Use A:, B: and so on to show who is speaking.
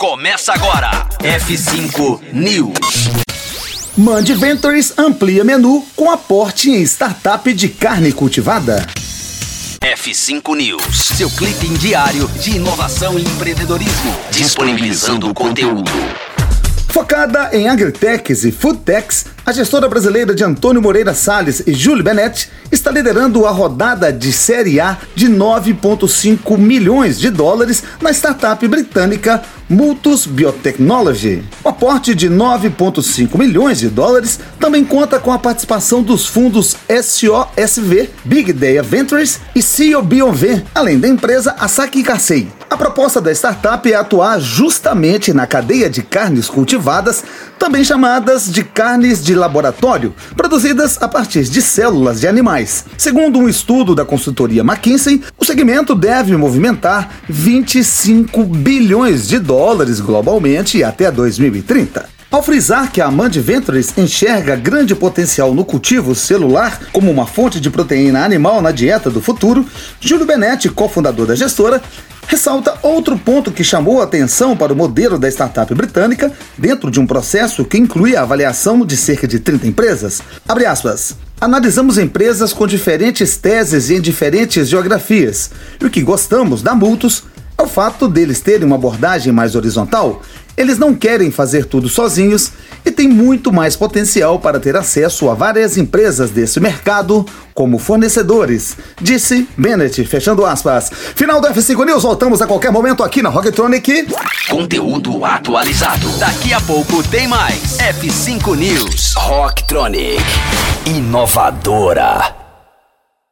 A: começa agora. F5 News.
B: Mand Ventures amplia menu com aporte em startup de carne cultivada.
A: F5 News, seu clipe diário de inovação e empreendedorismo, disponibilizando o conteúdo.
B: Focada em agritechs e foodtechs, a gestora brasileira de Antônio Moreira Salles e Júlio Benetti está liderando a rodada de Série A de 9,5 milhões de dólares na startup britânica Multus Biotechnology. O aporte de 9,5 milhões de dólares também conta com a participação dos fundos SOSV, Big Data Ventures e COBOV, além da empresa Asaki Kasei. A proposta da startup é atuar justamente na cadeia de carnes cultivadas, também chamadas de carnes de laboratório, produzidas a partir de células de animais. Segundo um estudo da consultoria McKinsey, o segmento deve movimentar 25 bilhões de dólares globalmente até 2030. Ao frisar que a Amand Ventures enxerga grande potencial no cultivo celular como uma fonte de proteína animal na dieta do futuro, Júlio Benetti, cofundador da gestora, ressalta outro ponto que chamou a atenção para o modelo da startup britânica dentro de um processo que inclui a avaliação de cerca de 30 empresas. Abre aspas. Analisamos empresas com diferentes teses e em diferentes geografias. E o que gostamos é o fato deles terem uma abordagem mais horizontal. Eles não querem fazer tudo sozinhos e têm muito mais potencial para ter acesso a várias empresas desse mercado como fornecedores, disse Bennett, fechando aspas. Final do F5 News, voltamos a qualquer momento aqui na Rocktronic.
A: Conteúdo atualizado. Daqui a pouco tem mais. F5 News.
C: Rocktronic. Inovadora.